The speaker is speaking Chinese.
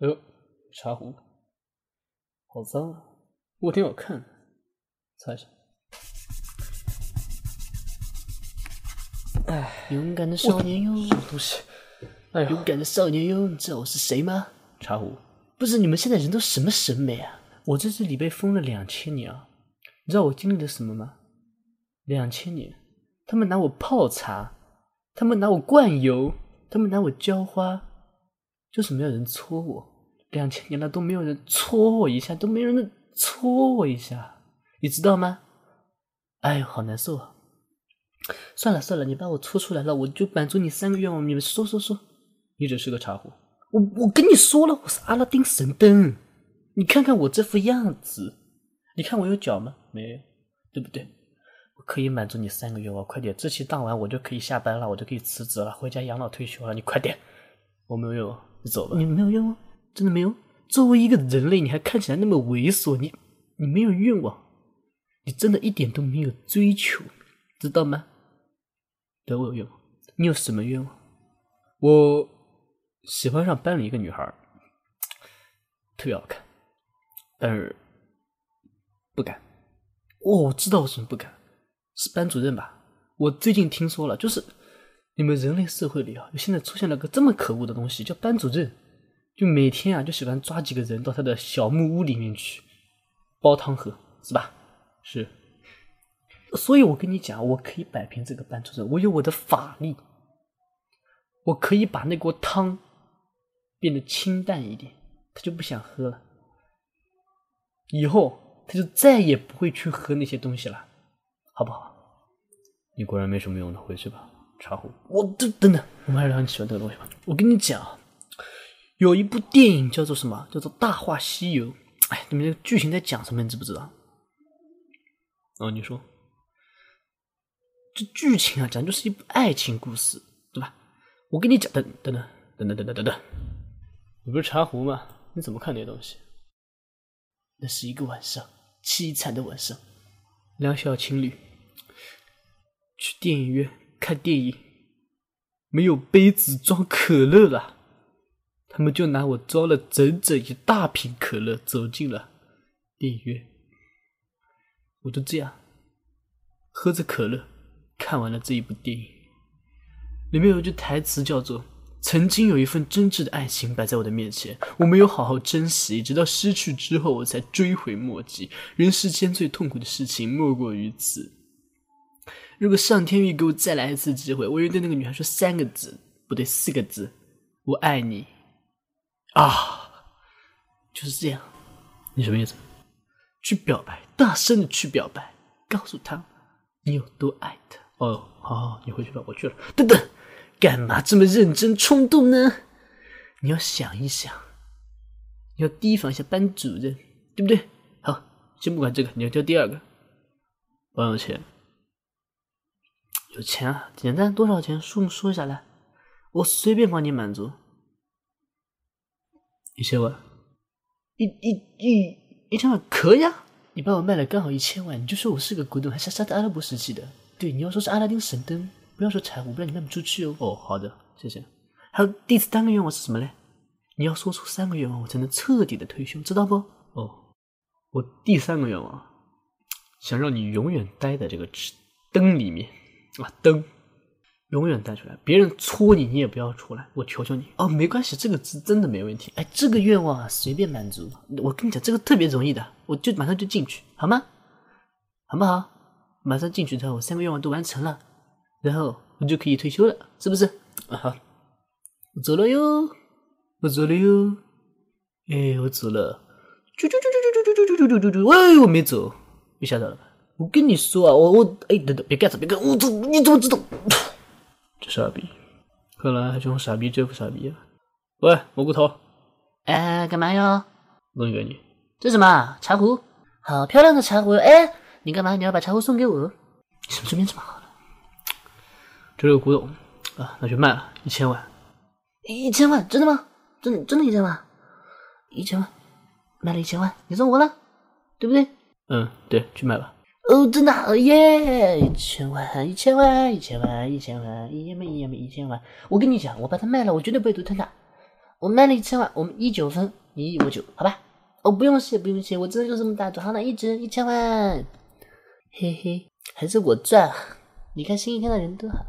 哎呦，茶壶，好脏啊！不过挺好看的，擦一下。哎，勇敢的少年哟，什么东西？哎呦，勇敢的少年哟，你知道我是谁吗？茶壶，不是你们现在人都什么审美啊？我在这里被封了两千年啊！你知道我经历了什么吗？两千年，他们拿我泡茶，他们拿我灌油，他们拿我浇花，就是没有人戳我。两千年了都没有人戳我一下，都没有人戳我一下，你知道吗？哎呦，好难受啊！算了算了，你把我戳出来了，我就满足你三个愿望。你们说说说，你只是个茶壶。我我跟你说了，我是阿拉丁神灯。你看看我这副样子，你看我有脚吗？没有，对不对？我可以满足你三个愿望，快点！这期当完我就可以下班了，我就可以辞职了，回家养老退休了。你快点！我没有，走了。你没有愿望，真的没有？作为一个人类，你还看起来那么猥琐，你你没有愿望，你真的一点都没有追求，知道吗？对我有愿望，你有什么愿望？我喜欢上班里一个女孩，特别好看。但是不敢，哦，我知道为什么不敢，是班主任吧？我最近听说了，就是你们人类社会里啊，现在出现了个这么可恶的东西，叫班主任，就每天啊就喜欢抓几个人到他的小木屋里面去煲汤喝，是吧？是，所以我跟你讲，我可以摆平这个班主任，我有我的法力，我可以把那锅汤变得清淡一点，他就不想喝了。以后他就再也不会去喝那些东西了，好不好？你果然没什么用的，回去吧，茶壶。我等等等，我们还是聊你喜欢这个东西吧。我跟你讲，有一部电影叫做什么？叫做《大话西游》。哎，你们这个剧情在讲什么？你知不知道？哦，你说。这剧情啊，讲就是一部爱情故事，对吧？我跟你讲，等等等等等等等等等，你不是茶壶吗？你怎么看那些东西？那是一个晚上，凄惨的晚上。两小情侣去电影院看电影，没有杯子装可乐了，他们就拿我装了整整一大瓶可乐，走进了电影院。我就这样喝着可乐，看完了这一部电影。里面有一句台词叫做。曾经有一份真挚的爱情摆在我的面前，我没有好好珍惜，直到失去之后，我才追悔莫及。人世间最痛苦的事情莫过于此。如果上天愿意给我再来一次机会，我愿对那个女孩说三个字，不对，四个字：我爱你。啊，就是这样。你什么意思？去表白，大声的去表白，告诉她你有多爱她。哦，好好，你回去吧，我去了。等等。干嘛这么认真冲动呢？你要想一想，你要提防一下班主任，对不对？好，先不管这个，你要交第二个。王有钱，有钱啊？简单，多少钱？数说一下来，我随便帮你满足。一千万？一、一、一、一千万可以啊！你把我卖了刚好一千万，你就说我是个古董，还是沙特阿拉伯时期的？对，你要说是阿拉丁神灯。不要说财务，不然你卖不出去哦。哦，好的，谢谢。还有第三个愿望是什么嘞？你要说出三个愿望，我才能彻底的退休，知道不？哦，我第三个愿望，想让你永远待在这个灯里面啊，灯永远带出来，别人戳你，你也不要出来，我求求你。哦，没关系，这个字真的没问题。哎，这个愿望啊，随便满足。我跟你讲，这个特别容易的，我就马上就进去，好吗？好不好？马上进去之后，我三个愿望都完成了。然后我就可以退休了，是不是？啊好，我走了哟，我走了哟，哎，我走了，啾啾啾啾啾啾啾啾啾啾啾，喂，我没走，被吓到了吧？我跟你说啊，我我哎，等等，别干啥，别干，我怎你怎么知道？这傻逼，看来还是用傻逼对付傻逼啊！喂，蘑菇头，哎，干嘛呀？东西给你，这什么茶壶？好漂亮的茶壶！哎，你干嘛？你要把茶壶送给我？你什么这边这么好？这是个古董啊，那就卖了一千万。一千万，真的吗？真真的一千万？一千万，卖了一千万，你送我了，对不对？嗯，对，去卖吧。哦，真的，耶！一千万，一千万，一千万，一千万，一千万，一千万，一千万。我跟你讲，我把它卖了，我绝对不会独吞的。我卖了一千万，我们一九分，你一我九，好吧？哦，不用谢，不用谢，我真的就这么大度。好，了一直一千万，嘿嘿，还是我赚。你看新一天的人多好。